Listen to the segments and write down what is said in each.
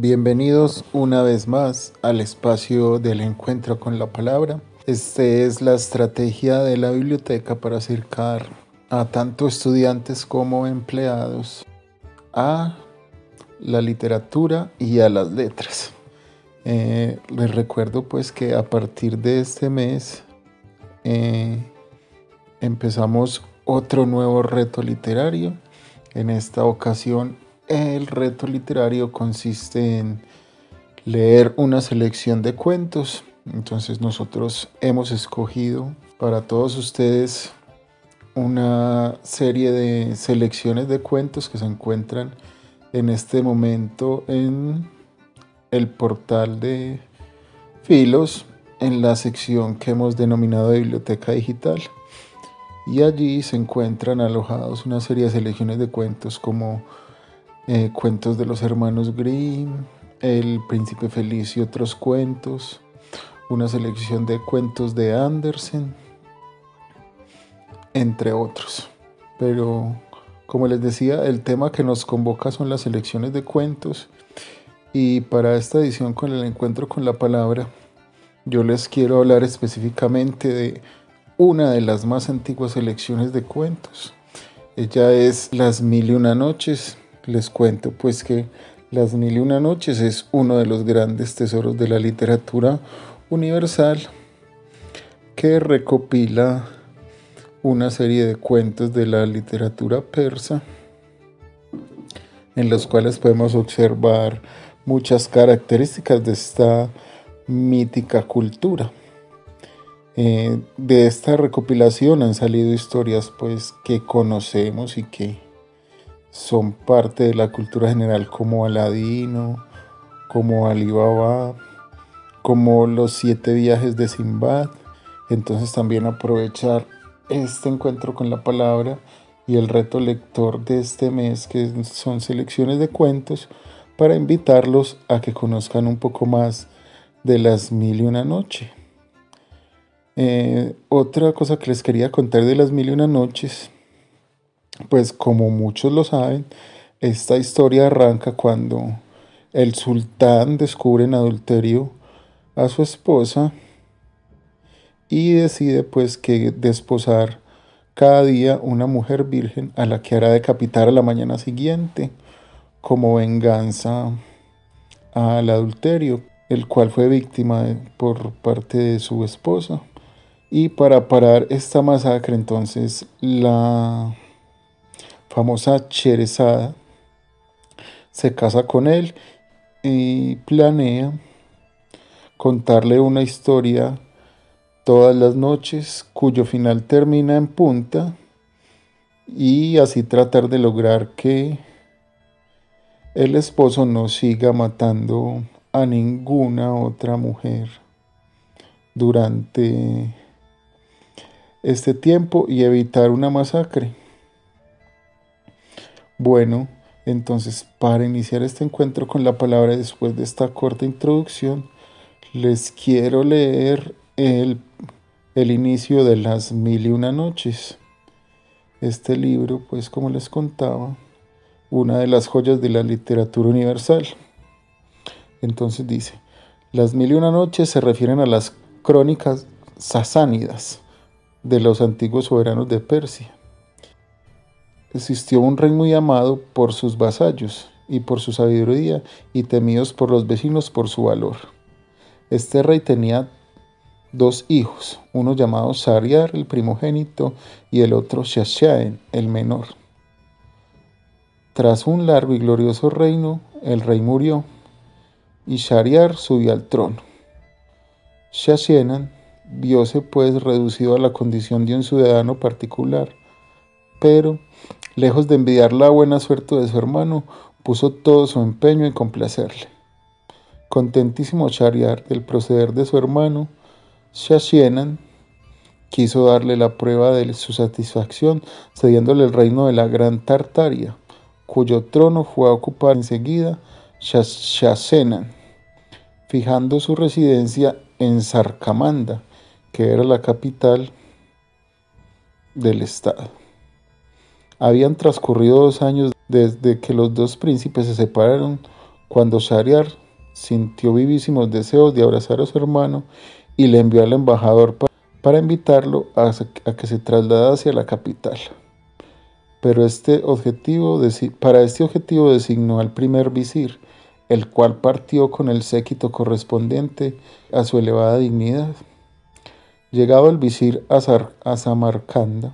Bienvenidos una vez más al espacio del encuentro con la palabra. Esta es la estrategia de la biblioteca para acercar a tanto estudiantes como empleados a la literatura y a las letras. Eh, les recuerdo pues que a partir de este mes eh, empezamos otro nuevo reto literario. En esta ocasión el reto literario consiste en leer una selección de cuentos. Entonces nosotros hemos escogido para todos ustedes una serie de selecciones de cuentos que se encuentran en este momento en el portal de Filos en la sección que hemos denominado Biblioteca Digital. Y allí se encuentran alojados una serie de selecciones de cuentos como eh, cuentos de los hermanos Grimm, El Príncipe Feliz y otros cuentos, una selección de cuentos de Andersen, entre otros. Pero, como les decía, el tema que nos convoca son las selecciones de cuentos y para esta edición con el encuentro con la palabra, yo les quiero hablar específicamente de una de las más antiguas selecciones de cuentos. Ella es Las Mil y Una Noches les cuento pues que Las Mil y Una Noches es uno de los grandes tesoros de la literatura universal que recopila una serie de cuentos de la literatura persa en los cuales podemos observar muchas características de esta mítica cultura. Eh, de esta recopilación han salido historias pues que conocemos y que son parte de la cultura general como Aladino, como Alibaba, como los siete viajes de Simbad. Entonces también aprovechar este encuentro con la palabra y el reto lector de este mes, que son selecciones de cuentos, para invitarlos a que conozcan un poco más de las mil y una noche. Eh, otra cosa que les quería contar de las mil y una noches pues como muchos lo saben, esta historia arranca cuando el sultán descubre en adulterio a su esposa y decide pues que desposar cada día una mujer virgen a la que hará decapitar a la mañana siguiente como venganza al adulterio, el cual fue víctima por parte de su esposa. Y para parar esta masacre entonces la famosa Cherezada, se casa con él y planea contarle una historia todas las noches cuyo final termina en punta y así tratar de lograr que el esposo no siga matando a ninguna otra mujer durante este tiempo y evitar una masacre. Bueno, entonces para iniciar este encuentro con la palabra después de esta corta introducción, les quiero leer el, el inicio de las mil y una noches. Este libro, pues como les contaba, una de las joyas de la literatura universal. Entonces dice, las mil y una noches se refieren a las crónicas sasánidas de los antiguos soberanos de Persia existió un rey muy amado por sus vasallos y por su sabiduría y temidos por los vecinos por su valor. Este rey tenía dos hijos, uno llamado Sariar, el primogénito, y el otro Shashaen, el menor. Tras un largo y glorioso reino, el rey murió y Shariar subió al trono. Shashenan viose pues reducido a la condición de un ciudadano particular, pero Lejos de envidiar la buena suerte de su hermano, puso todo su empeño en complacerle. Contentísimo Shariar del proceder de su hermano, Shashienan quiso darle la prueba de su satisfacción, cediéndole el reino de la Gran Tartaria, cuyo trono fue a ocupar enseguida Shashenan, fijando su residencia en Sarkamanda, que era la capital del estado. Habían transcurrido dos años desde que los dos príncipes se separaron cuando Shariar sintió vivísimos deseos de abrazar a su hermano y le envió al embajador para invitarlo a, que se trasladara hacia la capital. Pero este objetivo, para este objetivo designó al primer visir, el cual partió con el séquito correspondiente a su elevada dignidad. Llegado el visir a, Samarcanda,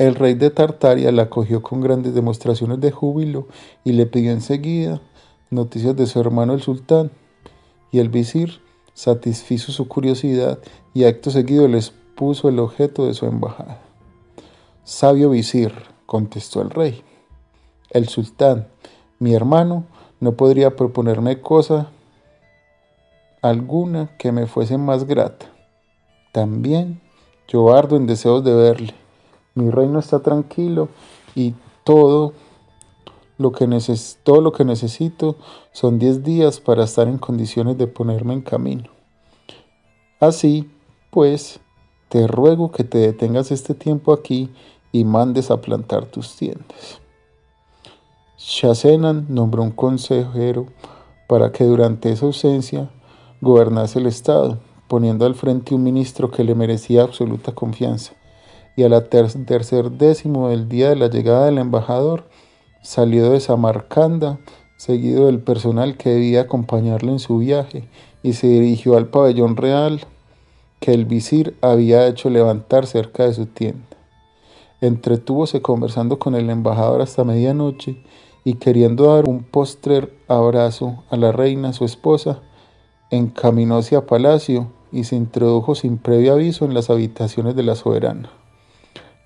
el rey de Tartaria la acogió con grandes demostraciones de júbilo y le pidió enseguida noticias de su hermano el sultán, y el visir satisfizo su curiosidad y acto seguido les puso el objeto de su embajada. Sabio visir, contestó el rey. El sultán, mi hermano, no podría proponerme cosa alguna que me fuese más grata. También yo ardo en deseos de verle. Mi reino está tranquilo y todo lo que, todo lo que necesito son diez días para estar en condiciones de ponerme en camino. Así, pues, te ruego que te detengas este tiempo aquí y mandes a plantar tus tiendas. Shasenan nombró un consejero para que durante esa ausencia gobernase el Estado, poniendo al frente un ministro que le merecía absoluta confianza. Y a la tercer décimo del día de la llegada del embajador, Salió de Samarcanda, seguido del personal que debía acompañarle en su viaje, y se dirigió al pabellón real que el visir había hecho levantar cerca de su tienda. Entretúvose conversando con el embajador hasta medianoche y queriendo dar un postrer abrazo a la reina, su esposa, encaminó hacia palacio y se introdujo sin previo aviso en las habitaciones de la soberana,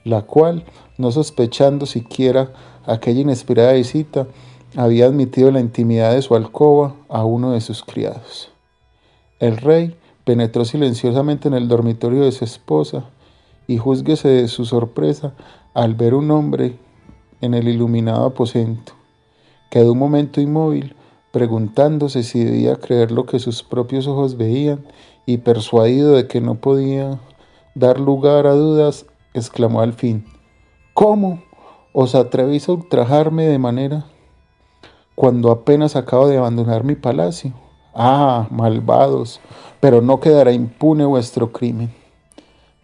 la cual, no sospechando siquiera aquella inesperada visita, había admitido la intimidad de su alcoba a uno de sus criados. El rey penetró silenciosamente en el dormitorio de su esposa y júzguese de su sorpresa al ver un hombre en el iluminado aposento. Quedó un momento inmóvil, preguntándose si debía creer lo que sus propios ojos veían y persuadido de que no podía dar lugar a dudas, exclamó al fin, ¿Cómo? ¿Os atrevéis a ultrajarme de manera cuando apenas acabo de abandonar mi palacio? Ah, malvados, pero no quedará impune vuestro crimen.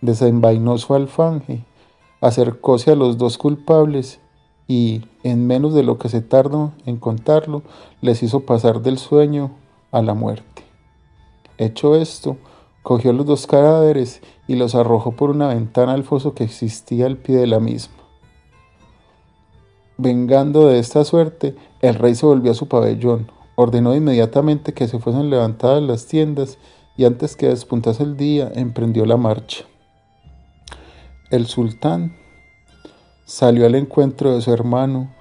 Desenvainó su alfanje, acercóse a los dos culpables y, en menos de lo que se tardó en contarlo, les hizo pasar del sueño a la muerte. Hecho esto, cogió los dos cadáveres y los arrojó por una ventana al foso que existía al pie de la misma. Vengando de esta suerte, el rey se volvió a su pabellón, ordenó inmediatamente que se fuesen levantadas las tiendas y antes que despuntase el día emprendió la marcha. El sultán salió al encuentro de su hermano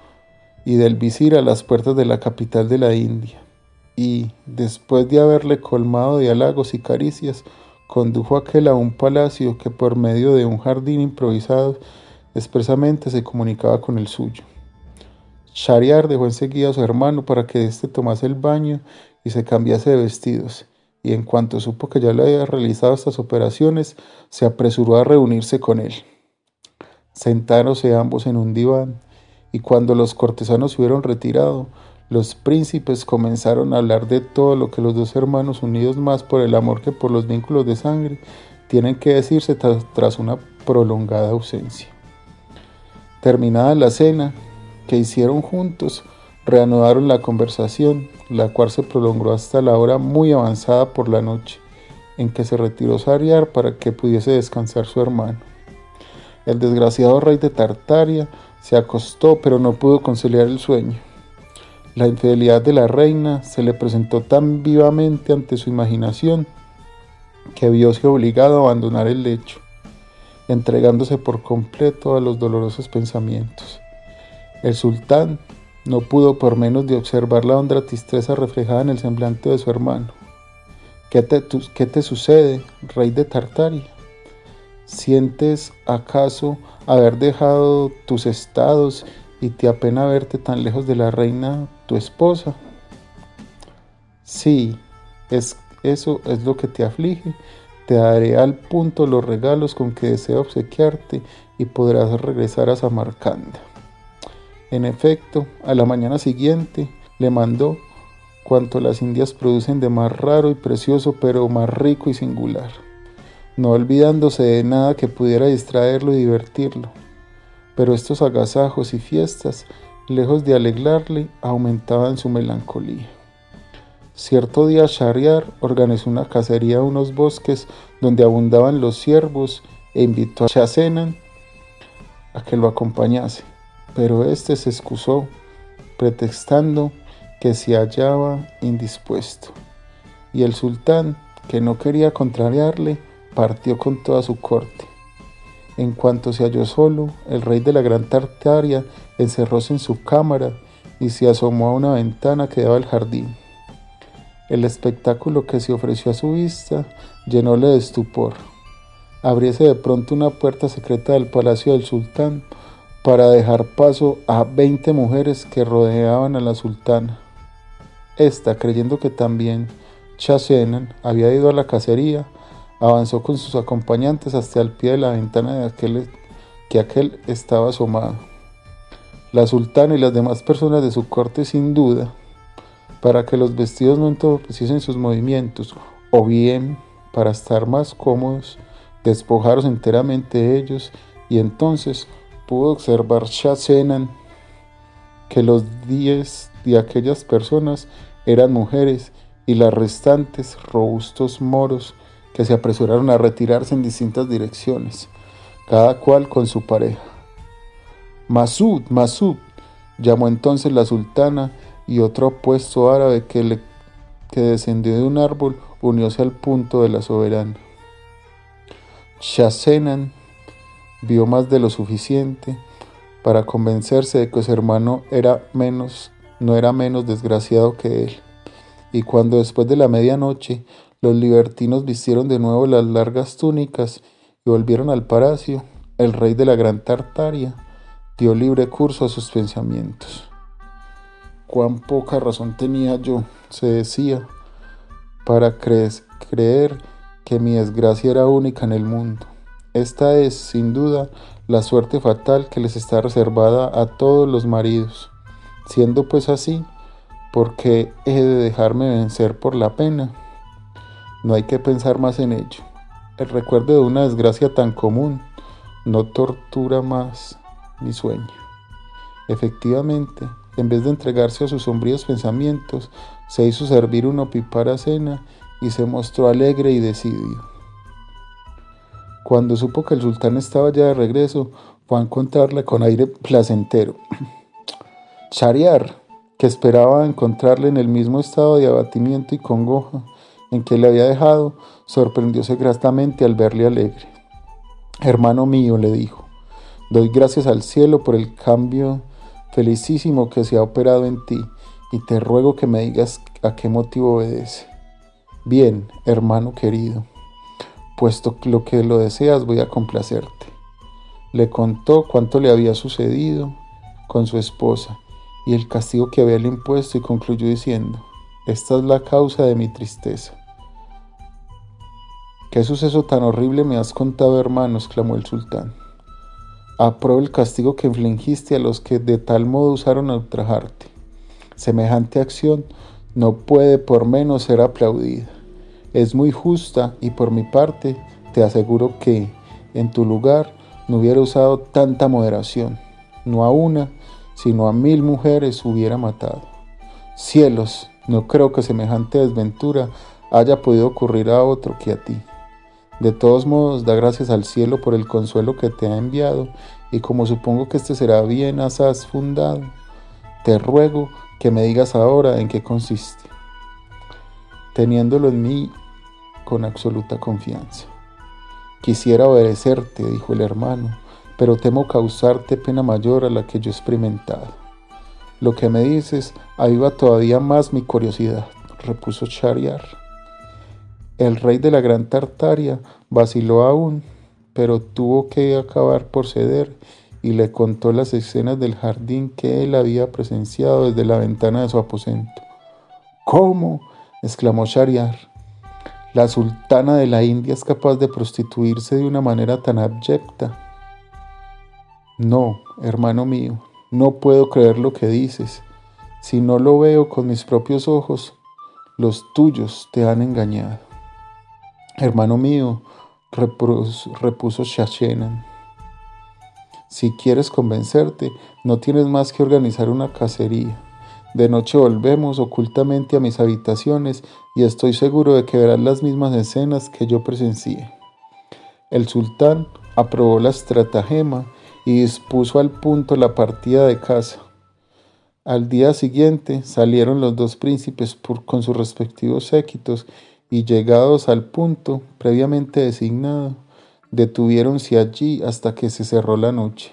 y del visir a las puertas de la capital de la India, y, después de haberle colmado de halagos y caricias, condujo aquel a un palacio que por medio de un jardín improvisado expresamente se comunicaba con el suyo. Shariar dejó enseguida a su hermano para que éste tomase el baño y se cambiase de vestidos, y en cuanto supo que ya le había realizado estas operaciones, se apresuró a reunirse con él. Sentáronse ambos en un diván, y cuando los cortesanos se hubieron retirado, los príncipes comenzaron a hablar de todo lo que los dos hermanos, unidos más por el amor que por los vínculos de sangre, tienen que decirse tras una prolongada ausencia. Terminada la cena, que hicieron juntos reanudaron la conversación, la cual se prolongó hasta la hora muy avanzada por la noche, en que se retiró Sariar para que pudiese descansar su hermano. El desgraciado rey de Tartaria se acostó, pero no pudo conciliar el sueño. La infidelidad de la reina se le presentó tan vivamente ante su imaginación que vióse obligado a abandonar el lecho, entregándose por completo a los dolorosos pensamientos. El sultán no pudo por menos de observar la honda tristeza reflejada en el semblante de su hermano. ¿Qué te, ¿Qué te, sucede, rey de Tartaria? ¿Sientes acaso haber dejado tus estados y te apena verte tan lejos de la reina, tu esposa? Sí, es, eso es lo que te aflige. Te daré al punto los regalos con que deseo obsequiarte y podrás regresar a Samarcanda. En efecto, a la mañana siguiente, le mandó cuanto las indias producen de más raro y precioso, pero más rico y singular, no olvidándose de nada que pudiera distraerlo y divertirlo. Pero estos agasajos y fiestas, lejos de alegrarle, aumentaban su melancolía. Cierto día Shariar organizó una cacería en unos bosques donde abundaban los ciervos e invitó a Shasenan a que lo acompañase, pero éste se excusó, pretextando que se hallaba indispuesto. Y el sultán, que no quería contrariarle, partió con toda su corte. En cuanto se halló solo, el rey de la gran Tartaria encerróse en su cámara y se asomó a una ventana que daba al jardín. El espectáculo que se ofreció a su vista llenóle de estupor. Abriese de pronto una puerta secreta del palacio del sultán para dejar paso a veinte mujeres que rodeaban a la sultana. Esta, creyendo que también Chasenan había ido a la cacería, avanzó con sus acompañantes hasta el pie de la ventana de aquel que aquel estaba asomado. La sultana y las demás personas de su corte sin duda, para que los vestidos no entorpeciesen sus movimientos, o bien para estar más cómodos, despojaros enteramente de ellos, y entonces pudo observar Chasenan que los diez de aquellas personas eran mujeres y las restantes robustos moros que se apresuraron a retirarse en distintas direcciones, cada cual con su pareja. Masud, Masud, llamó entonces la sultana y otro apuesto árabe que, le, que descendió de un árbol unióse al punto de la soberana. Shasenan vio más de lo suficiente para convencerse de que su hermano era menos no era menos desgraciado que él. Y cuando después de la medianoche los libertinos vistieron de nuevo las largas túnicas y volvieron al palacio, el rey de la gran Tartaria dio libre curso a sus pensamientos. Cuán poca razón tenía yo, se decía, para creer que mi desgracia era única en el mundo. Esta es, sin duda, la suerte fatal que les está reservada a todos los maridos. Siendo pues así, ¿por qué he de dejarme vencer por la pena? No hay que pensar más en ello. El recuerdo de una desgracia tan común no tortura más mi sueño. Efectivamente, en vez de entregarse a sus sombríos pensamientos, se hizo servir una opipara cena y se mostró alegre y decidido. Cuando supo que el sultán estaba ya de regreso, fue a encontrarle con aire placentero. Chariar, que esperaba encontrarle en el mismo estado de abatimiento y congoja en que le había dejado, sorprendióse gratamente al verle alegre. Hermano mío, le dijo, doy gracias al cielo por el cambio felicísimo que se ha operado en ti y te ruego que me digas a qué motivo obedece. Bien, hermano querido, puesto lo que lo deseas voy a complacerte. Le contó cuánto le había sucedido con su esposa y el castigo que había impuesto y concluyó diciendo, esta es la causa de mi tristeza. ¿Qué suceso tan horrible me has contado, hermano? exclamó el sultán. Apruebo el castigo que infligiste a los que de tal modo usaron a ultrajarte. Semejante acción no puede por menos ser aplaudida. Es muy justa y por mi parte te aseguro que, en tu lugar, no hubiera usado tanta moderación, no a una, sino a mil mujeres hubiera matado. Cielos, no creo que semejante desventura haya podido ocurrir a otro que a ti. De todos modos, da gracias al cielo por el consuelo que te ha enviado, y como supongo que este será bien asaz fundado, te ruego que me digas ahora en qué consiste, teniéndolo en mí con absoluta confianza. Quisiera obedecerte, dijo el hermano, pero temo causarte pena mayor a la que yo he experimentado. Lo que me dices aviva todavía más mi curiosidad, repuso Chariar. El rey de la gran Tartaria vaciló aún, pero tuvo que acabar por ceder y le contó las escenas del jardín que él había presenciado desde la ventana de su aposento. ¿Cómo? exclamó Shariar. La sultana de la India es capaz de prostituirse de una manera tan abyecta. No, hermano mío, no puedo creer lo que dices. Si no lo veo con mis propios ojos, los tuyos te han engañado. Hermano mío, repuso Shashenan, si quieres convencerte, no tienes más que organizar una cacería. De noche volvemos ocultamente a mis habitaciones y estoy seguro de que verás las mismas escenas que yo presencié. El sultán aprobó la estratagema y dispuso al punto la partida de caza. Al día siguiente salieron los dos príncipes con sus respectivos séquitos y llegados al punto previamente designado, detuviéronse allí hasta que se cerró la noche.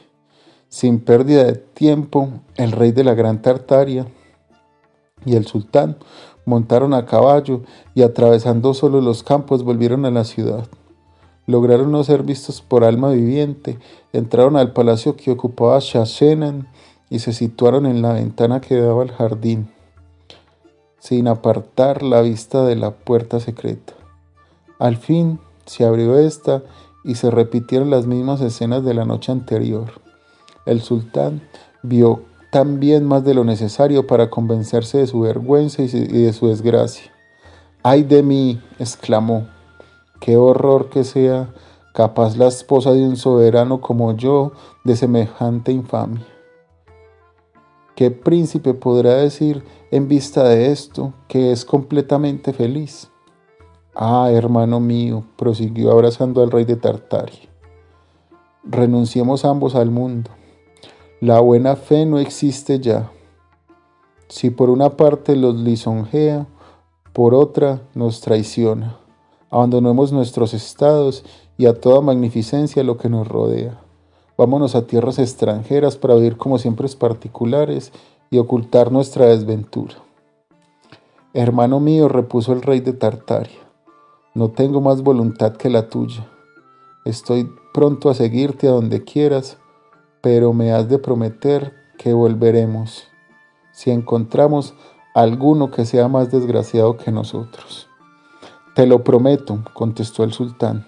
Sin pérdida de tiempo, el rey de la Gran Tartaria y el sultán montaron a caballo y atravesando solo los campos volvieron a la ciudad. Lograron no ser vistos por alma viviente, entraron al palacio que ocupaba Shashenan y se situaron en la ventana que daba al jardín, sin apartar la vista de la puerta secreta. Al fin se abrió esta y se repitieron las mismas escenas de la noche anterior. El sultán vio también más de lo necesario para convencerse de su vergüenza y de su desgracia. ¡Ay de mí! exclamó. ¡Qué horror que sea capaz la esposa de un soberano como yo de semejante infamia! ¿Qué príncipe podrá decir en vista de esto que es completamente feliz? Ah, hermano mío, prosiguió abrazando al rey de Tartaria. Renunciemos ambos al mundo. La buena fe no existe ya. Si por una parte los lisonjea, por otra nos traiciona. Abandonemos nuestros estados y a toda magnificencia lo que nos rodea. Vámonos a tierras extranjeras para vivir como siempre particulares y ocultar nuestra desventura. Hermano mío, repuso el rey de Tartaria, no tengo más voluntad que la tuya. Estoy pronto a seguirte a donde quieras, pero me has de prometer que volveremos si encontramos alguno que sea más desgraciado que nosotros. Te lo prometo, contestó el sultán.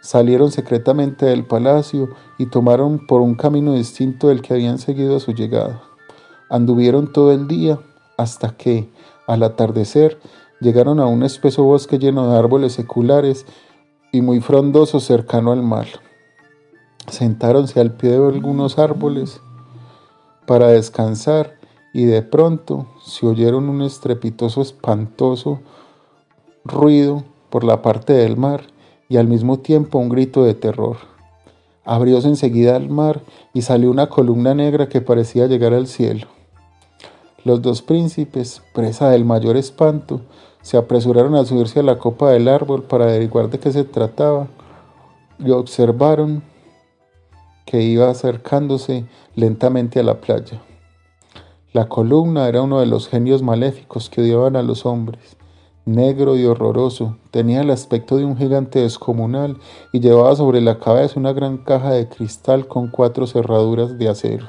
Salieron secretamente del palacio y tomaron por un camino distinto del que habían seguido a su llegada. Anduvieron todo el día hasta que, al atardecer, llegaron a un espeso bosque lleno de árboles seculares y muy frondoso cercano al mar. Sentáronse al pie de algunos árboles para descansar y de pronto se oyeron un estrepitoso, espantoso ruido por la parte del mar y al mismo tiempo un grito de terror. Abrióse enseguida el mar y salió una columna negra que parecía llegar al cielo. Los dos príncipes, presa del mayor espanto, se apresuraron a subirse a la copa del árbol para averiguar de qué se trataba y observaron que iba acercándose lentamente a la playa. La columna era uno de los genios maléficos que odiaban a los hombres negro y horroroso, tenía el aspecto de un gigante descomunal y llevaba sobre la cabeza una gran caja de cristal con cuatro cerraduras de acero.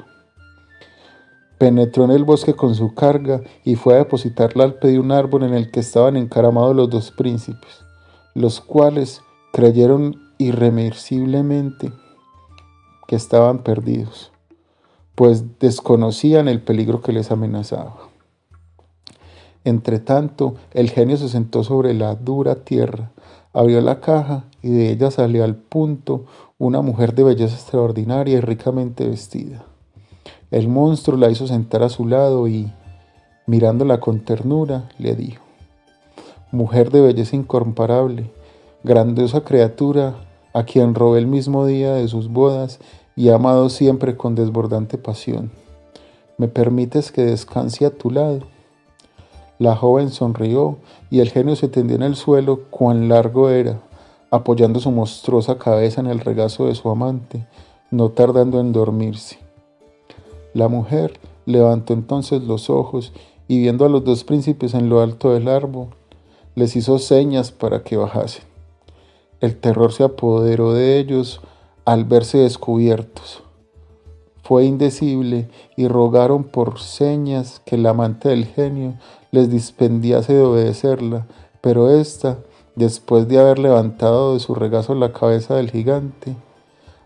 Penetró en el bosque con su carga y fue a depositarla al pie de un árbol en el que estaban encaramados los dos príncipes, los cuales creyeron irremisiblemente que estaban perdidos, pues desconocían el peligro que les amenazaba. Entretanto, el genio se sentó sobre la dura tierra, abrió la caja y de ella salió al punto una mujer de belleza extraordinaria y ricamente vestida. El monstruo la hizo sentar a su lado y, mirándola con ternura, le dijo, Mujer de belleza incomparable, grandiosa criatura, a quien robé el mismo día de sus bodas y amado siempre con desbordante pasión, ¿me permites que descanse a tu lado? La joven sonrió y el genio se tendió en el suelo cuán largo era, apoyando su monstruosa cabeza en el regazo de su amante, no tardando en dormirse. La mujer levantó entonces los ojos y viendo a los dos príncipes en lo alto del árbol, les hizo señas para que bajasen. El terror se apoderó de ellos al verse descubiertos fue indecible y rogaron por señas que el amante del genio les dispendiase de obedecerla, pero ésta, después de haber levantado de su regazo la cabeza del gigante,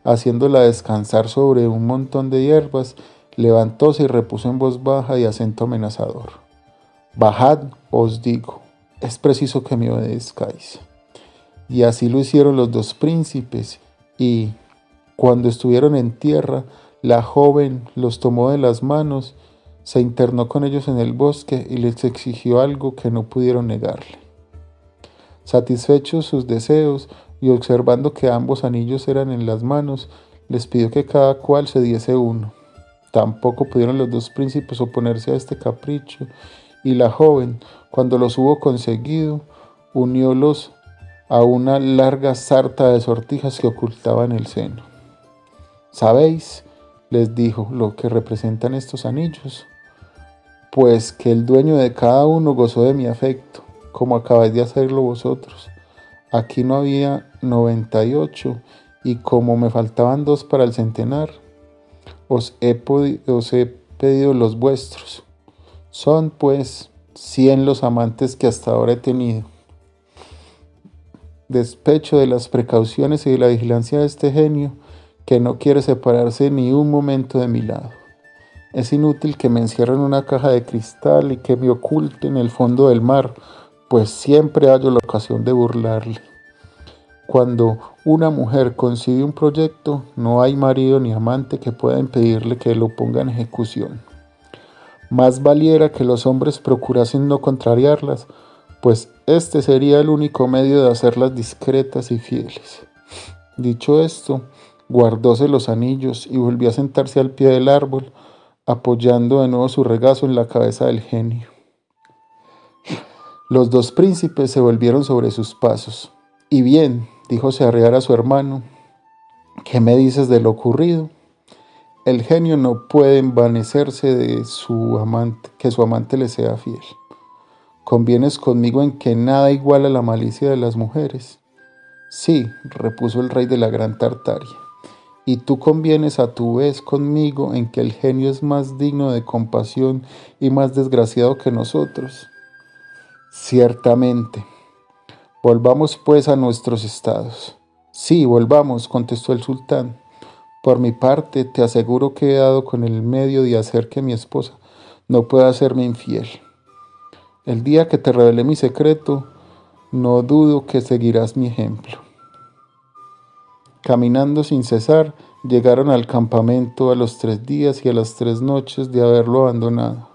haciéndola descansar sobre un montón de hierbas, levantóse y repuso en voz baja y acento amenazador. Bajad, os digo, es preciso que me obedezcáis. Y así lo hicieron los dos príncipes, y cuando estuvieron en tierra, la joven los tomó de las manos, se internó con ellos en el bosque y les exigió algo que no pudieron negarle. Satisfechos sus deseos y observando que ambos anillos eran en las manos, les pidió que cada cual se diese uno. Tampoco pudieron los dos príncipes oponerse a este capricho, y la joven, cuando los hubo conseguido, uniólos a una larga sarta de sortijas que ocultaba en el seno. ¿Sabéis? les dijo lo que representan estos anillos. Pues que el dueño de cada uno gozó de mi afecto, como acabáis de hacerlo vosotros. Aquí no había 98 y como me faltaban dos para el centenar, os he, os he pedido los vuestros. Son pues cien los amantes que hasta ahora he tenido. Despecho de las precauciones y de la vigilancia de este genio, que no quiere separarse ni un momento de mi lado. Es inútil que me encierre en una caja de cristal y que me oculte en el fondo del mar, pues siempre hallo la ocasión de burlarle. Cuando una mujer concibe un proyecto, no hay marido ni amante que pueda impedirle que lo ponga en ejecución. Más valiera que los hombres procurasen no contrariarlas, pues este sería el único medio de hacerlas discretas y fieles. Dicho esto, guardóse los anillos y volvió a sentarse al pie del árbol, apoyando de nuevo su regazo en la cabeza del genio. Los dos príncipes se volvieron sobre sus pasos. Y bien, dijo Searrear a su hermano, ¿qué me dices de lo ocurrido? El genio no puede envanecerse de su amante, que su amante le sea fiel. Convienes conmigo en que nada iguala la malicia de las mujeres. Sí, repuso el rey de la gran Tartaria, y tú convienes a tu vez conmigo en que el genio es más digno de compasión y más desgraciado que nosotros. Ciertamente, Volvamos pues a nuestros estados. Sí, volvamos, contestó el sultán. Por mi parte, te aseguro que he dado con el medio de hacer que mi esposa no pueda hacerme infiel. El día que te revele mi secreto, no dudo que seguirás mi ejemplo. Caminando sin cesar, llegaron al campamento a los tres días y a las tres noches de haberlo abandonado.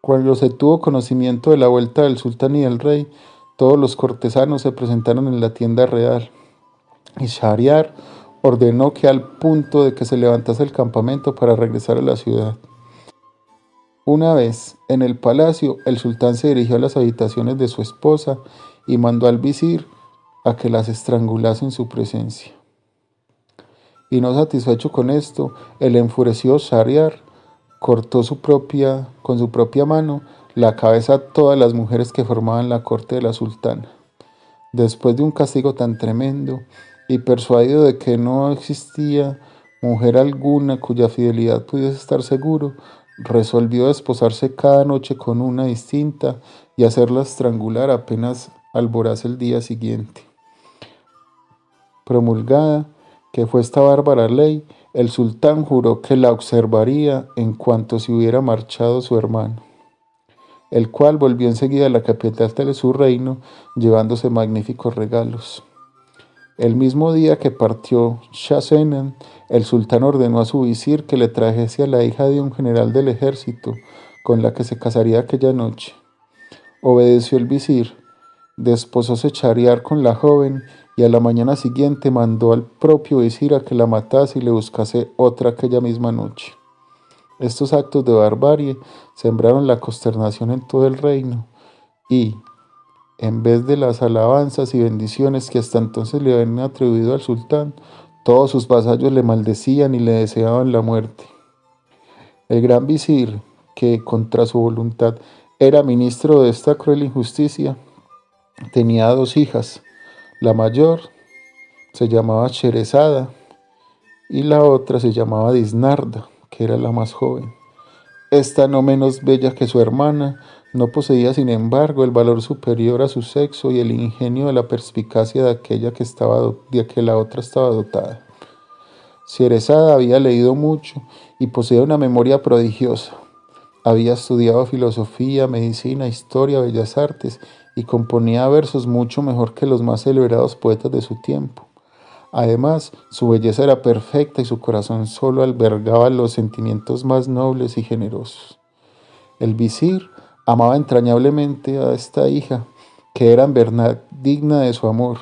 Cuando se tuvo conocimiento de la vuelta del sultán y del rey, todos los cortesanos se presentaron en la tienda real y Shahriar ordenó que al punto de que se levantase el campamento para regresar a la ciudad. Una vez en el palacio, el sultán se dirigió a las habitaciones de su esposa y mandó al visir a que las estrangulase en su presencia. Y no satisfecho con esto, el enfurecido Shahriar cortó su propia, con su propia mano la cabeza a todas las mujeres que formaban la corte de la sultana. Después de un castigo tan tremendo y persuadido de que no existía mujer alguna cuya fidelidad pudiese estar seguro, resolvió desposarse cada noche con una distinta y hacerla estrangular apenas alborase el día siguiente. Promulgada, que fue esta bárbara ley, el sultán juró que la observaría en cuanto se hubiera marchado su hermano el cual volvió enseguida a la capital de su reino, llevándose magníficos regalos. El mismo día que partió Shasenan, el sultán ordenó a su visir que le trajese a la hija de un general del ejército, con la que se casaría aquella noche. Obedeció el visir, desposóse Chariar con la joven y a la mañana siguiente mandó al propio visir a que la matase y le buscase otra aquella misma noche. Estos actos de barbarie sembraron la consternación en todo el reino y, en vez de las alabanzas y bendiciones que hasta entonces le habían atribuido al sultán, todos sus vasallos le maldecían y le deseaban la muerte. El gran visir, que contra su voluntad era ministro de esta cruel injusticia, tenía dos hijas. La mayor se llamaba Cherezada y la otra se llamaba Disnarda que era la más joven. Esta, no menos bella que su hermana, no poseía sin embargo el valor superior a su sexo y el ingenio de la perspicacia de aquella que, estaba, de que la otra estaba dotada. Sherezada había leído mucho y poseía una memoria prodigiosa. Había estudiado filosofía, medicina, historia, bellas artes y componía versos mucho mejor que los más celebrados poetas de su tiempo. Además, su belleza era perfecta y su corazón solo albergaba los sentimientos más nobles y generosos. El visir amaba entrañablemente a esta hija, que era en verdad digna de su amor.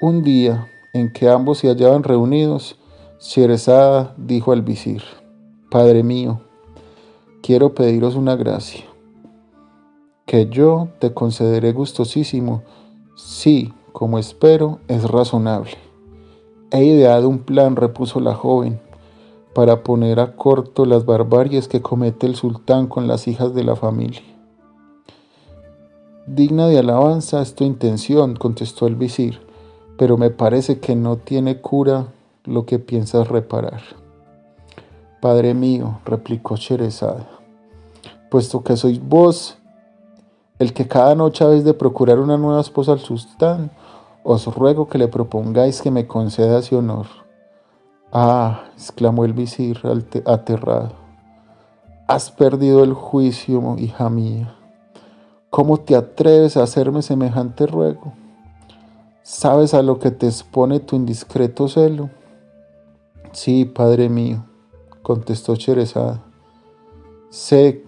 Un día en que ambos se hallaban reunidos, Sherezada dijo al visir, Padre mío, quiero pediros una gracia, que yo te concederé gustosísimo, si, como espero, es razonable. He ideado un plan, repuso la joven, para poner a corto las barbaries que comete el sultán con las hijas de la familia. Digna de alabanza es tu intención, contestó el visir, pero me parece que no tiene cura lo que piensas reparar. Padre mío, replicó Sherezada, puesto que sois vos el que cada noche habéis de procurar una nueva esposa al sultán, os ruego que le propongáis que me conceda ese honor. Ah, exclamó el visir aterrado, has perdido el juicio, hija mía. ¿Cómo te atreves a hacerme semejante ruego? ¿Sabes a lo que te expone tu indiscreto celo? Sí, padre mío, contestó Cherezada. Sé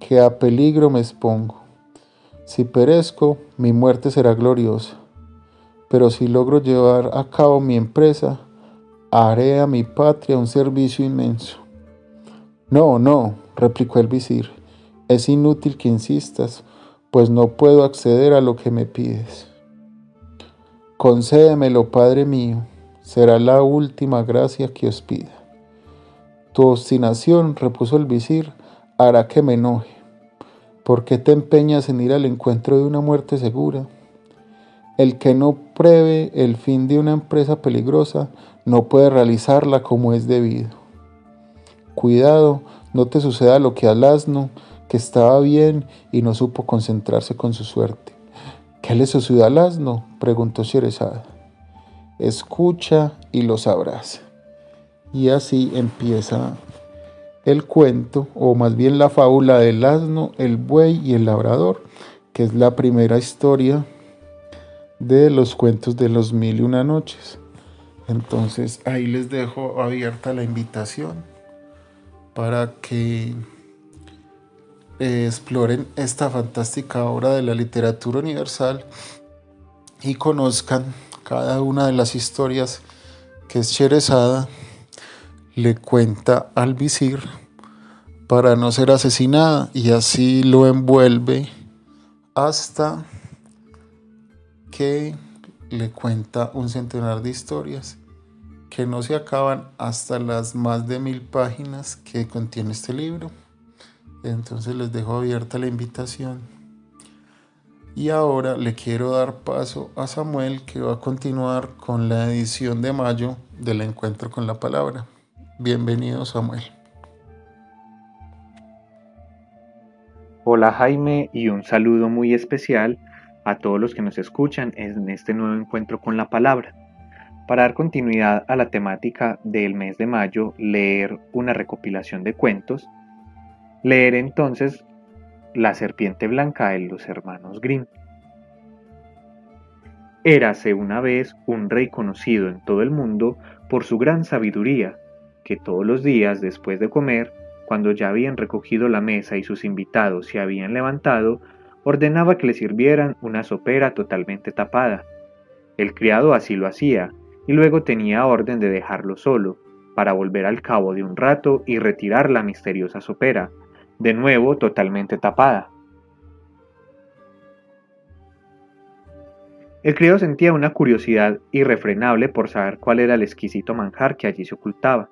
que a peligro me expongo. Si perezco, mi muerte será gloriosa. Pero si logro llevar a cabo mi empresa, haré a mi patria un servicio inmenso. No, no, replicó el visir, es inútil que insistas, pues no puedo acceder a lo que me pides. Concédemelo, Padre mío, será la última gracia que os pida. Tu obstinación, repuso el visir, hará que me enoje. ¿Por qué te empeñas en ir al encuentro de una muerte segura? El que no pruebe el fin de una empresa peligrosa no puede realizarla como es debido. Cuidado, no te suceda lo que al asno, que estaba bien y no supo concentrarse con su suerte. ¿Qué le sucedió al asno? preguntó Sherezada. Escucha y lo sabrás. Y así empieza el cuento, o más bien la fábula del asno, el buey y el labrador, que es la primera historia de los cuentos de los mil y una noches. Entonces ahí les dejo abierta la invitación para que eh, exploren esta fantástica obra de la literatura universal y conozcan cada una de las historias que es Sherezada le cuenta al visir para no ser asesinada y así lo envuelve hasta que le cuenta un centenar de historias que no se acaban hasta las más de mil páginas que contiene este libro. Entonces les dejo abierta la invitación. Y ahora le quiero dar paso a Samuel que va a continuar con la edición de mayo del encuentro con la palabra. Bienvenido Samuel. Hola Jaime y un saludo muy especial a todos los que nos escuchan en este nuevo encuentro con la palabra. Para dar continuidad a la temática del mes de mayo, leer una recopilación de cuentos, leer entonces La serpiente blanca de los hermanos Grimm. Érase una vez un rey conocido en todo el mundo por su gran sabiduría, que todos los días después de comer, cuando ya habían recogido la mesa y sus invitados se habían levantado, ordenaba que le sirvieran una sopera totalmente tapada. El criado así lo hacía, y luego tenía orden de dejarlo solo, para volver al cabo de un rato y retirar la misteriosa sopera, de nuevo totalmente tapada. El criado sentía una curiosidad irrefrenable por saber cuál era el exquisito manjar que allí se ocultaba,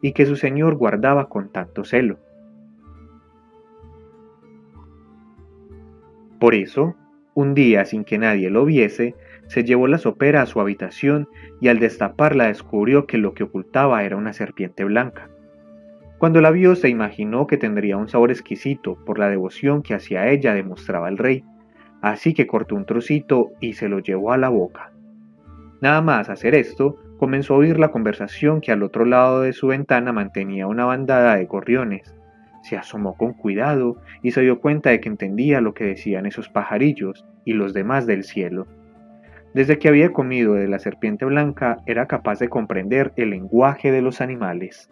y que su señor guardaba con tanto celo. Por eso, un día sin que nadie lo viese, se llevó la sopera a su habitación y al destaparla descubrió que lo que ocultaba era una serpiente blanca. Cuando la vio se imaginó que tendría un sabor exquisito por la devoción que hacia ella demostraba el rey, así que cortó un trocito y se lo llevó a la boca. Nada más hacer esto, comenzó a oír la conversación que al otro lado de su ventana mantenía una bandada de gorriones. Se asomó con cuidado y se dio cuenta de que entendía lo que decían esos pajarillos y los demás del cielo. Desde que había comido de la serpiente blanca era capaz de comprender el lenguaje de los animales.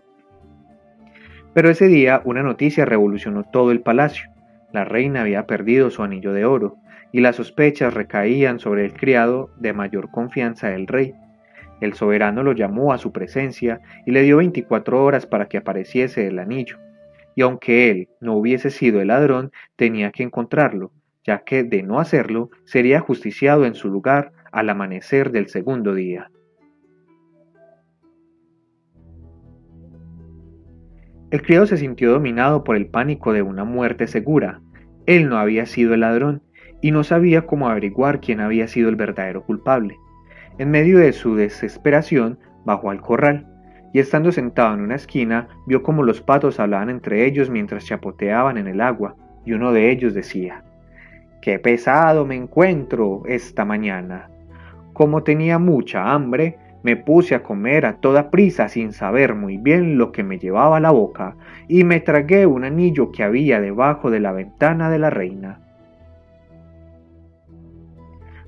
Pero ese día una noticia revolucionó todo el palacio. La reina había perdido su anillo de oro, y las sospechas recaían sobre el criado de mayor confianza del rey. El soberano lo llamó a su presencia y le dio 24 horas para que apareciese el anillo. Y aunque él no hubiese sido el ladrón, tenía que encontrarlo, ya que de no hacerlo sería justiciado en su lugar al amanecer del segundo día. El criado se sintió dominado por el pánico de una muerte segura. Él no había sido el ladrón y no sabía cómo averiguar quién había sido el verdadero culpable. En medio de su desesperación, bajó al corral y estando sentado en una esquina, vio como los patos hablaban entre ellos mientras chapoteaban en el agua, y uno de ellos decía, Qué pesado me encuentro esta mañana. Como tenía mucha hambre, me puse a comer a toda prisa sin saber muy bien lo que me llevaba a la boca, y me tragué un anillo que había debajo de la ventana de la reina.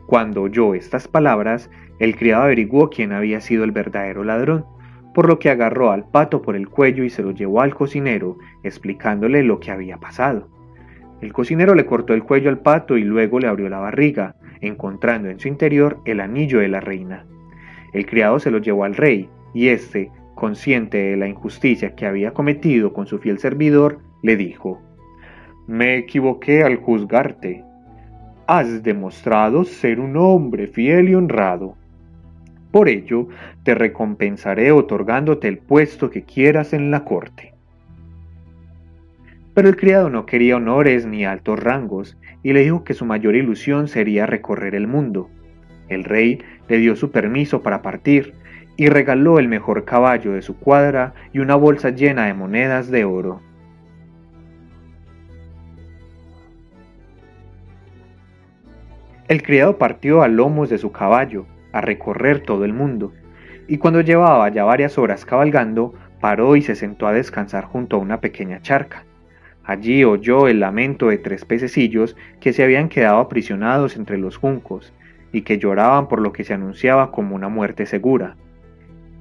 Cuando oyó estas palabras, el criado averiguó quién había sido el verdadero ladrón, por lo que agarró al pato por el cuello y se lo llevó al cocinero, explicándole lo que había pasado. El cocinero le cortó el cuello al pato y luego le abrió la barriga, encontrando en su interior el anillo de la reina. El criado se lo llevó al rey, y éste, consciente de la injusticia que había cometido con su fiel servidor, le dijo, Me equivoqué al juzgarte. Has demostrado ser un hombre fiel y honrado. Por ello, te recompensaré otorgándote el puesto que quieras en la corte. Pero el criado no quería honores ni altos rangos, y le dijo que su mayor ilusión sería recorrer el mundo. El rey le dio su permiso para partir y regaló el mejor caballo de su cuadra y una bolsa llena de monedas de oro. El criado partió a lomos de su caballo a recorrer todo el mundo, y cuando llevaba ya varias horas cabalgando, paró y se sentó a descansar junto a una pequeña charca. Allí oyó el lamento de tres pececillos que se habían quedado aprisionados entre los juncos, y que lloraban por lo que se anunciaba como una muerte segura.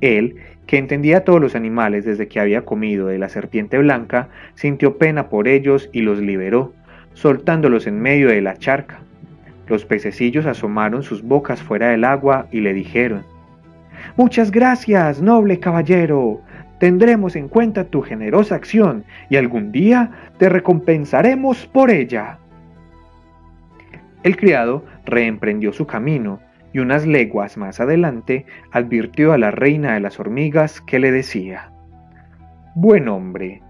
Él, que entendía todos los animales desde que había comido de la serpiente blanca, sintió pena por ellos y los liberó, soltándolos en medio de la charca. Los pececillos asomaron sus bocas fuera del agua y le dijeron, Muchas gracias, noble caballero. Tendremos en cuenta tu generosa acción y algún día te recompensaremos por ella. El criado reemprendió su camino y unas leguas más adelante advirtió a la reina de las hormigas que le decía, Buen hombre,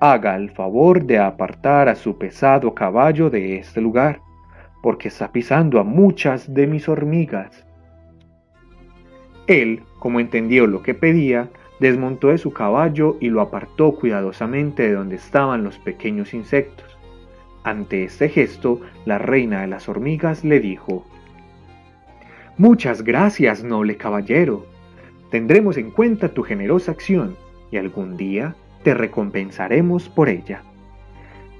haga el favor de apartar a su pesado caballo de este lugar, porque está pisando a muchas de mis hormigas. Él, como entendió lo que pedía, desmontó de su caballo y lo apartó cuidadosamente de donde estaban los pequeños insectos. Ante este gesto, la reina de las hormigas le dijo, Muchas gracias, noble caballero. Tendremos en cuenta tu generosa acción y algún día te recompensaremos por ella.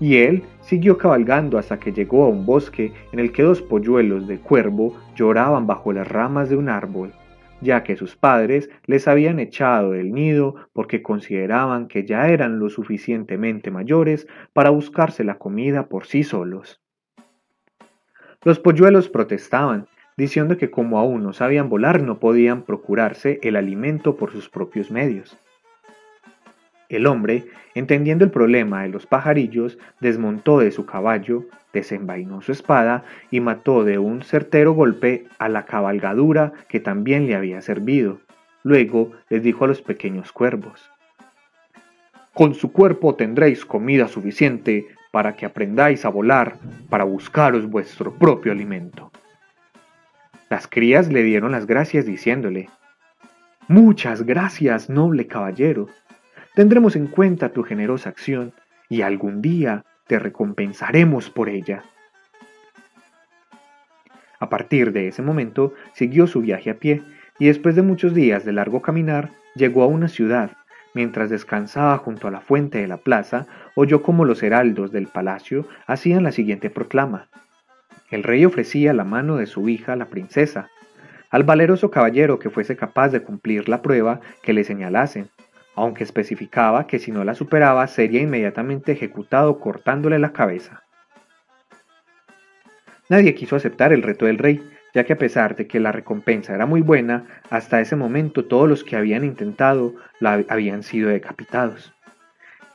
Y él siguió cabalgando hasta que llegó a un bosque en el que dos polluelos de cuervo lloraban bajo las ramas de un árbol ya que sus padres les habían echado del nido porque consideraban que ya eran lo suficientemente mayores para buscarse la comida por sí solos. Los polluelos protestaban, diciendo que como aún no sabían volar no podían procurarse el alimento por sus propios medios. El hombre, entendiendo el problema de los pajarillos, desmontó de su caballo, desenvainó su espada y mató de un certero golpe a la cabalgadura que también le había servido. Luego les dijo a los pequeños cuervos, Con su cuerpo tendréis comida suficiente para que aprendáis a volar, para buscaros vuestro propio alimento. Las crías le dieron las gracias diciéndole, Muchas gracias, noble caballero. Tendremos en cuenta tu generosa acción y algún día te recompensaremos por ella. A partir de ese momento siguió su viaje a pie, y después de muchos días de largo caminar, llegó a una ciudad. Mientras descansaba junto a la fuente de la plaza, oyó como los heraldos del palacio hacían la siguiente proclama. El rey ofrecía la mano de su hija, la princesa, al valeroso caballero que fuese capaz de cumplir la prueba que le señalasen, aunque especificaba que si no la superaba sería inmediatamente ejecutado cortándole la cabeza. Nadie quiso aceptar el reto del rey, ya que a pesar de que la recompensa era muy buena, hasta ese momento todos los que habían intentado la habían sido decapitados.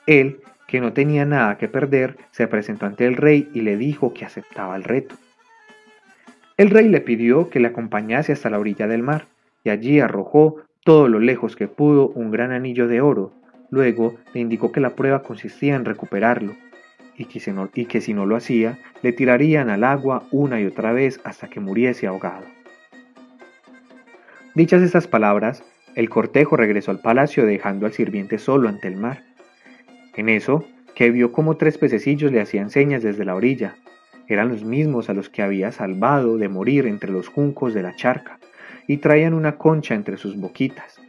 Él, que no tenía nada que perder, se presentó ante el rey y le dijo que aceptaba el reto. El rey le pidió que le acompañase hasta la orilla del mar, y allí arrojó todo lo lejos que pudo un gran anillo de oro. Luego le indicó que la prueba consistía en recuperarlo, y que, si no, lo hacía, le tirarían al agua una y otra vez hasta que muriese ahogado. Dichas estas palabras, el cortejo regresó al palacio dejando al sirviente solo ante el mar. En eso, que vio como tres pececillos le hacían señas desde la orilla. Eran los mismos a los que había salvado de morir entre los juncos de la charca, y traían una concha entre sus boquitas.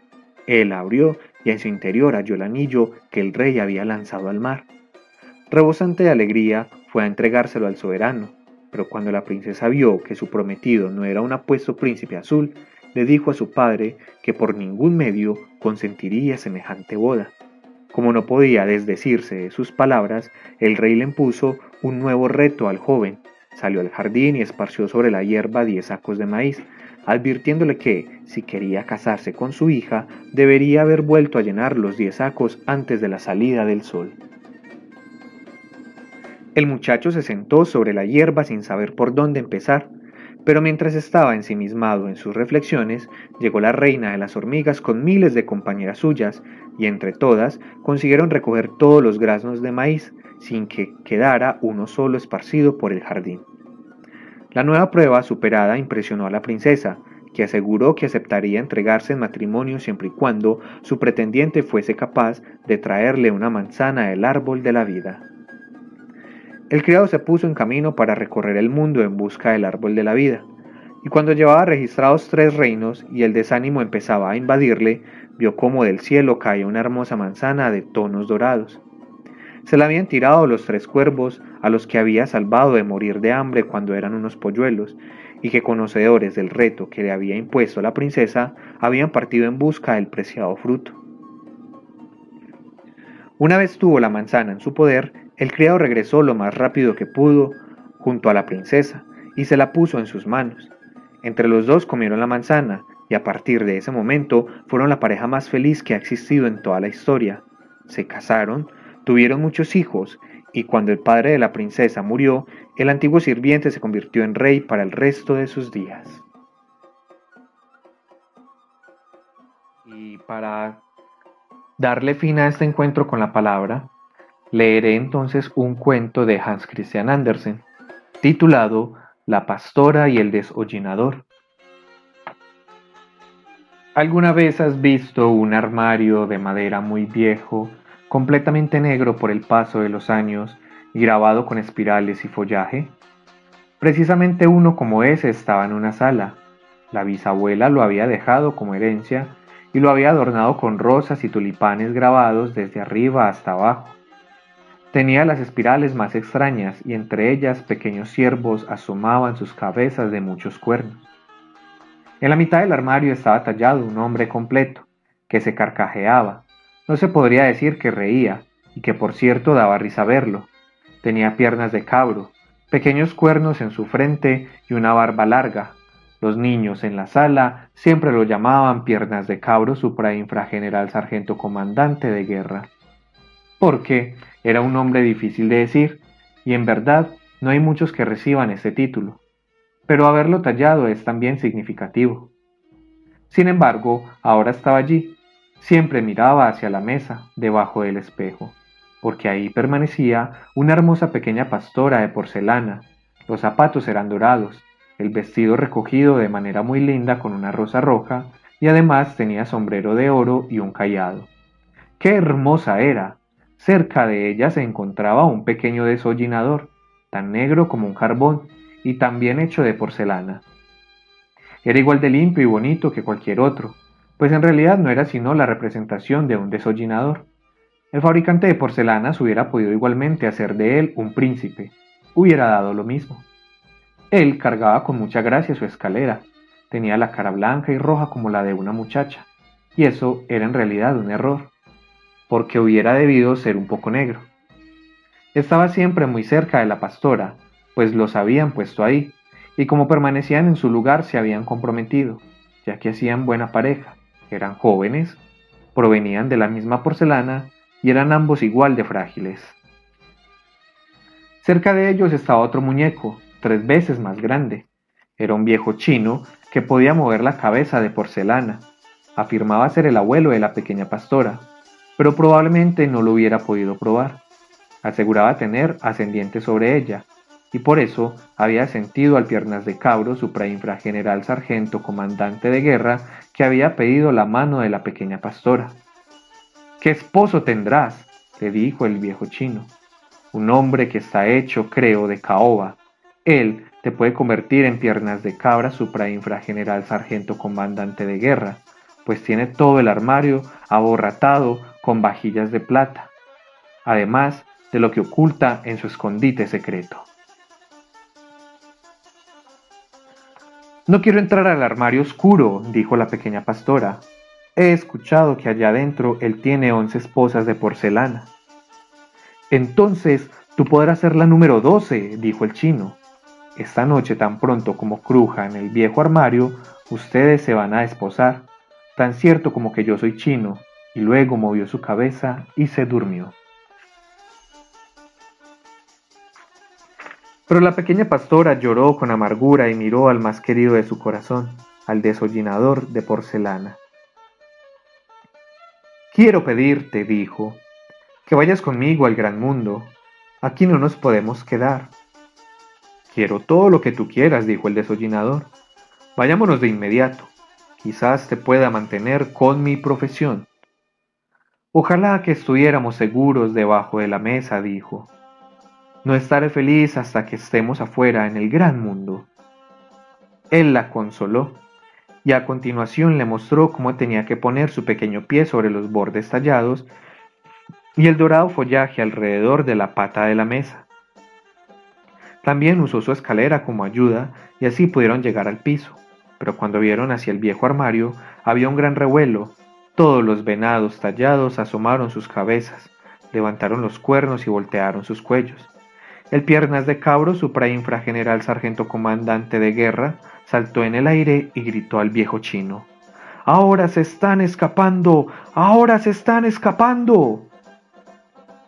Él abrió y en su interior halló el anillo que el rey había lanzado al mar. Rebosante de alegría, fue a entregárselo al soberano, pero cuando la princesa vio que su prometido no era un apuesto príncipe azul, le dijo a su padre que por ningún medio consentiría semejante boda. Como no podía desdecirse de sus palabras, el rey le impuso un nuevo reto al joven. Salió al jardín y esparció sobre la hierba diez sacos de maíz, advirtiéndole que, si quería casarse con su hija, debería haber vuelto a llenar los diez sacos antes de la salida del sol. El muchacho se sentó sobre la hierba sin saber por dónde empezar, pero mientras estaba ensimismado en sus reflexiones, llegó la reina de las hormigas con miles de compañeras suyas, y entre todas consiguieron recoger todos los granos de maíz, sin que quedara uno solo esparcido por el jardín. La nueva prueba superada impresionó a la princesa, que aseguró que aceptaría entregarse en matrimonio siempre y cuando su pretendiente fuese capaz de traerle una manzana del árbol de la vida. El criado se puso en camino para recorrer el mundo en busca del árbol de la vida, y cuando llevaba registrados tres reinos y el desánimo empezaba a invadirle, vio cómo del cielo caía una hermosa manzana de tonos dorados. Se la habían tirado los tres cuervos a los que había salvado de morir de hambre cuando eran unos polluelos, y que conocedores del reto que le había impuesto la princesa, habían partido en busca del preciado fruto. Una vez tuvo la manzana en su poder, el criado regresó lo más rápido que pudo junto a la princesa y se la puso en sus manos. Entre los dos comieron la manzana y a partir de ese momento fueron la pareja más feliz que ha existido en toda la historia. Se casaron, tuvieron muchos hijos y cuando el padre de la princesa murió, el antiguo sirviente se convirtió en rey para el resto de sus días. Y para darle fin a este encuentro con la palabra, Leeré entonces un cuento de Hans Christian Andersen, titulado La pastora y el deshollinador. ¿Alguna vez has visto un armario de madera muy viejo, completamente negro por el paso de los años y grabado con espirales y follaje? Precisamente uno como ese estaba en una sala. La bisabuela lo había dejado como herencia y lo había adornado con rosas y tulipanes grabados desde arriba hasta abajo. Tenía las espirales más extrañas y entre ellas pequeños ciervos asomaban sus cabezas de muchos cuernos. En la mitad del armario estaba tallado un hombre completo, que se carcajeaba. No se podría decir que reía, y que por cierto daba risa verlo. Tenía piernas de cabro, pequeños cuernos en su frente y una barba larga. Los niños en la sala siempre lo llamaban piernas de cabro suprainfrageneral sargento comandante de guerra. Porque era un nombre difícil de decir, y en verdad no hay muchos que reciban ese título, pero haberlo tallado es también significativo. Sin embargo, ahora estaba allí, siempre miraba hacia la mesa, debajo del espejo, porque ahí permanecía una hermosa pequeña pastora de porcelana, los zapatos eran dorados, el vestido recogido de manera muy linda con una rosa roja, y además tenía sombrero de oro y un callado. ¡Qué hermosa era! Cerca de ella se encontraba un pequeño desollinador, tan negro como un carbón y también hecho de porcelana. Era igual de limpio y bonito que cualquier otro, pues en realidad no era sino la representación de un desollinador. El fabricante de porcelanas hubiera podido igualmente hacer de él un príncipe, hubiera dado lo mismo. Él cargaba con mucha gracia su escalera, tenía la cara blanca y roja como la de una muchacha, y eso era en realidad un error, porque hubiera debido ser un poco negro. Estaba siempre muy cerca de la pastora, pues los habían puesto ahí, y como permanecían en su lugar se habían comprometido, ya que hacían buena pareja, eran jóvenes, provenían de la misma porcelana y eran ambos igual de frágiles. Cerca de ellos estaba otro muñeco, tres veces más grande. Era un viejo chino que podía mover la cabeza de porcelana. Afirmaba ser el abuelo de la pequeña pastora, pero probablemente no lo hubiera podido probar. Aseguraba tener ascendiente sobre ella, y por eso había sentido al piernas de cabro su preinfrageneral sargento comandante de guerra que había pedido la mano de la pequeña pastora. ¿Qué esposo tendrás? le dijo el viejo chino. Un hombre que está hecho, creo, de caoba. Él te puede convertir en piernas de cabra suprainfrageneral sargento comandante de guerra, pues tiene todo el armario aborratado con vajillas de plata, además de lo que oculta en su escondite secreto. No quiero entrar al armario oscuro, dijo la pequeña pastora. He escuchado que allá adentro él tiene once esposas de porcelana. Entonces tú podrás ser la número doce, dijo el chino. Esta noche tan pronto como cruja en el viejo armario, ustedes se van a esposar, tan cierto como que yo soy chino, y luego movió su cabeza y se durmió. Pero la pequeña pastora lloró con amargura y miró al más querido de su corazón, al desollinador de porcelana. Quiero pedirte, dijo, que vayas conmigo al gran mundo. Aquí no nos podemos quedar. Quiero todo lo que tú quieras, dijo el desollinador. Vayámonos de inmediato. Quizás te pueda mantener con mi profesión. Ojalá que estuviéramos seguros debajo de la mesa, dijo. No estaré feliz hasta que estemos afuera en el gran mundo. Él la consoló y a continuación le mostró cómo tenía que poner su pequeño pie sobre los bordes tallados y el dorado follaje alrededor de la pata de la mesa. También usó su escalera como ayuda y así pudieron llegar al piso, pero cuando vieron hacia el viejo armario había un gran revuelo todos los venados tallados asomaron sus cabezas, levantaron los cuernos y voltearon sus cuellos. El piernas de cabro, suprainfrageneral sargento comandante de guerra, saltó en el aire y gritó al viejo chino. Ahora se están escapando. Ahora se están escapando.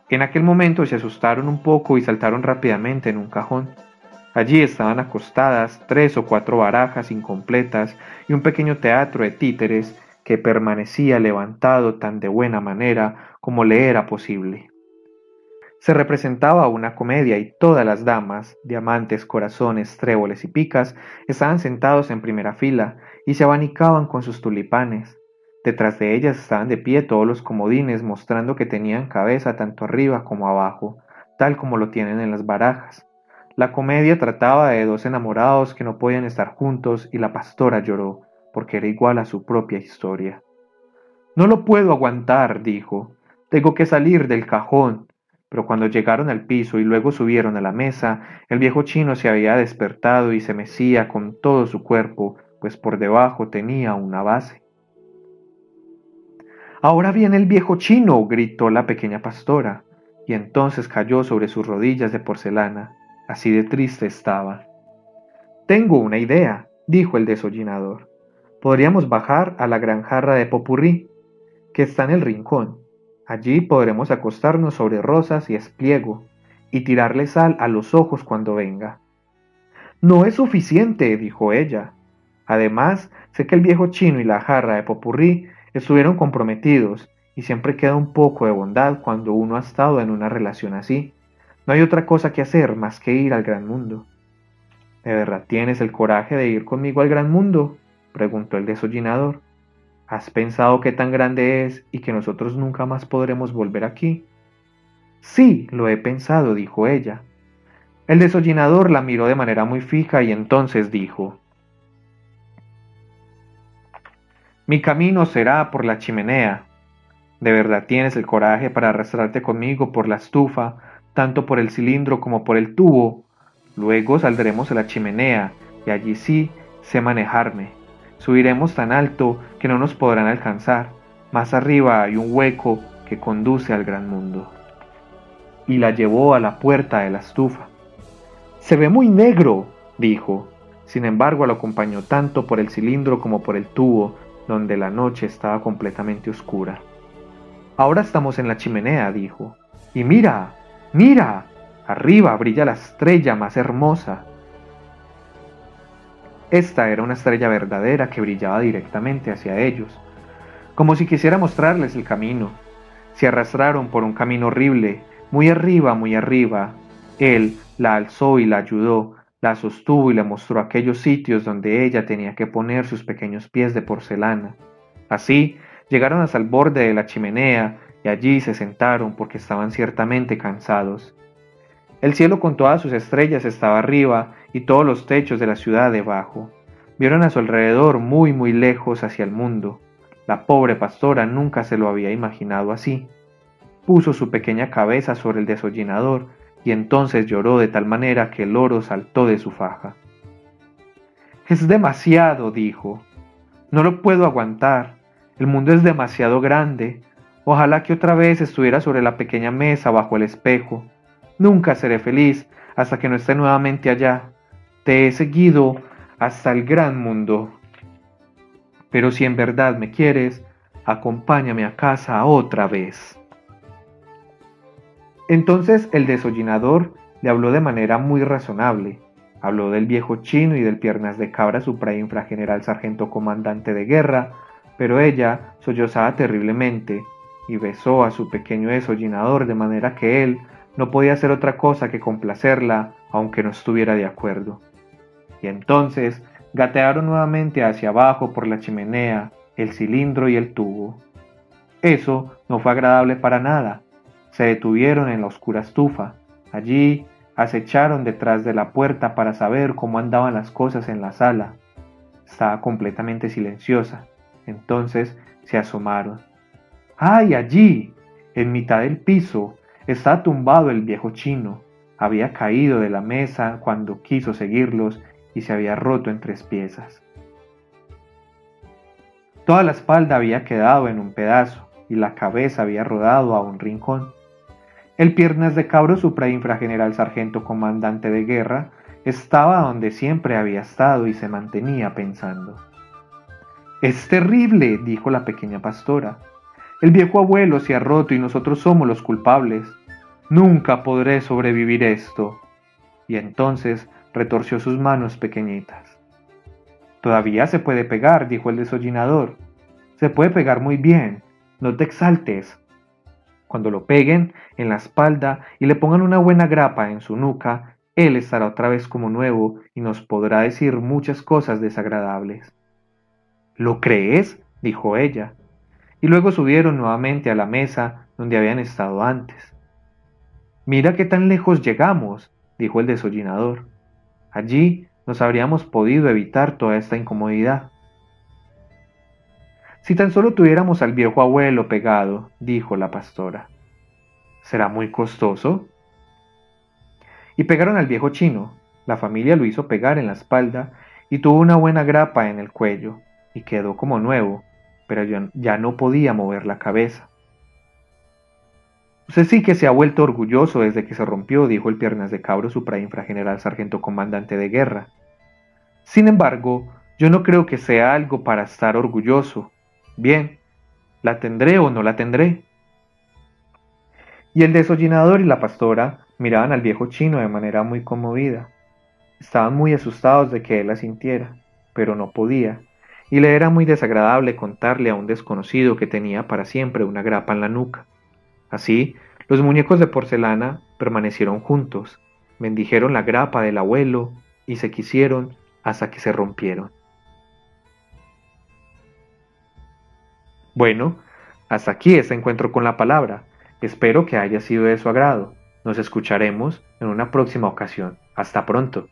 En aquel momento se asustaron un poco y saltaron rápidamente en un cajón. Allí estaban acostadas tres o cuatro barajas incompletas y un pequeño teatro de títeres que permanecía levantado tan de buena manera como le era posible. Se representaba una comedia y todas las damas, diamantes, corazones, tréboles y picas, estaban sentados en primera fila y se abanicaban con sus tulipanes. Detrás de ellas estaban de pie todos los comodines mostrando que tenían cabeza tanto arriba como abajo, tal como lo tienen en las barajas. La comedia trataba de dos enamorados que no podían estar juntos y la pastora lloró porque era igual a su propia historia. No lo puedo aguantar, dijo. Tengo que salir del cajón. Pero cuando llegaron al piso y luego subieron a la mesa, el viejo chino se había despertado y se mecía con todo su cuerpo, pues por debajo tenía una base. Ahora viene el viejo chino, gritó la pequeña pastora, y entonces cayó sobre sus rodillas de porcelana. Así de triste estaba. Tengo una idea, dijo el desollinador. Podríamos bajar a la gran jarra de popurrí, que está en el rincón. Allí podremos acostarnos sobre rosas y espliego, y tirarle sal a los ojos cuando venga. No es suficiente, dijo ella. Además, sé que el viejo chino y la jarra de popurrí estuvieron comprometidos, y siempre queda un poco de bondad cuando uno ha estado en una relación así. No hay otra cosa que hacer más que ir al gran mundo. ¿De verdad tienes el coraje de ir conmigo al gran mundo? preguntó el desollinador. ¿Has pensado qué tan grande es y que nosotros nunca más podremos volver aquí? Sí, lo he pensado, dijo ella. El desollinador la miró de manera muy fija y entonces dijo, Mi camino será por la chimenea. ¿De verdad tienes el coraje para arrastrarte conmigo por la estufa, tanto por el cilindro como por el tubo? Luego saldremos a la chimenea y allí sí sé manejarme. Subiremos tan alto que no nos podrán alcanzar. Más arriba hay un hueco que conduce al gran mundo. Y la llevó a la puerta de la estufa. Se ve muy negro, dijo. Sin embargo, lo acompañó tanto por el cilindro como por el tubo, donde la noche estaba completamente oscura. Ahora estamos en la chimenea, dijo. Y mira, mira, arriba brilla la estrella más hermosa. Esta era una estrella verdadera que brillaba directamente hacia ellos, como si quisiera mostrarles el camino. Se arrastraron por un camino horrible, muy arriba, muy arriba. Él la alzó y la ayudó, la sostuvo y le mostró aquellos sitios donde ella tenía que poner sus pequeños pies de porcelana. Así llegaron hasta el borde de la chimenea y allí se sentaron porque estaban ciertamente cansados. El cielo con todas sus estrellas estaba arriba y todos los techos de la ciudad debajo. Vieron a su alrededor muy muy lejos hacia el mundo. La pobre pastora nunca se lo había imaginado así. Puso su pequeña cabeza sobre el desollinador y entonces lloró de tal manera que el oro saltó de su faja. Es demasiado, dijo. No lo puedo aguantar. El mundo es demasiado grande. Ojalá que otra vez estuviera sobre la pequeña mesa bajo el espejo. Nunca seré feliz hasta que no esté nuevamente allá. Te he seguido hasta el gran mundo. Pero si en verdad me quieres, acompáñame a casa otra vez. Entonces el desollinador le habló de manera muy razonable. Habló del viejo chino y del piernas de cabra suprainfrageneral sargento comandante de guerra, pero ella sollozaba terriblemente y besó a su pequeño desollinador de manera que él no podía hacer otra cosa que complacerla, aunque no estuviera de acuerdo. Y entonces gatearon nuevamente hacia abajo por la chimenea, el cilindro y el tubo. Eso no fue agradable para nada. Se detuvieron en la oscura estufa. Allí acecharon detrás de la puerta para saber cómo andaban las cosas en la sala. Estaba completamente silenciosa. Entonces se asomaron. ¡Ay, allí! En mitad del piso, Está tumbado el viejo chino. Había caído de la mesa cuando quiso seguirlos y se había roto en tres piezas. Toda la espalda había quedado en un pedazo y la cabeza había rodado a un rincón. El piernas de cabro suprainfrageneral sargento comandante de guerra estaba donde siempre había estado y se mantenía pensando. Es terrible, dijo la pequeña pastora. El viejo abuelo se ha roto y nosotros somos los culpables. Nunca podré sobrevivir esto. Y entonces retorció sus manos pequeñitas. Todavía se puede pegar, dijo el desollinador. Se puede pegar muy bien. No te exaltes. Cuando lo peguen en la espalda y le pongan una buena grapa en su nuca, él estará otra vez como nuevo y nos podrá decir muchas cosas desagradables. ¿Lo crees? dijo ella. Y luego subieron nuevamente a la mesa donde habían estado antes. Mira qué tan lejos llegamos, dijo el desollinador. Allí nos habríamos podido evitar toda esta incomodidad. Si tan solo tuviéramos al viejo abuelo pegado, dijo la pastora. ¿Será muy costoso? Y pegaron al viejo chino. La familia lo hizo pegar en la espalda y tuvo una buena grapa en el cuello, y quedó como nuevo, pero ya no podía mover la cabeza. Usted sí que se ha vuelto orgulloso desde que se rompió, dijo el piernas de cabro suprainfrageneral sargento comandante de guerra. Sin embargo, yo no creo que sea algo para estar orgulloso. Bien, ¿la tendré o no la tendré? Y el desollinador y la pastora miraban al viejo chino de manera muy conmovida. Estaban muy asustados de que él la sintiera, pero no podía, y le era muy desagradable contarle a un desconocido que tenía para siempre una grapa en la nuca. Así, los muñecos de porcelana permanecieron juntos, bendijeron la grapa del abuelo y se quisieron hasta que se rompieron. Bueno, hasta aquí este encuentro con la palabra. Espero que haya sido de su agrado. Nos escucharemos en una próxima ocasión. Hasta pronto.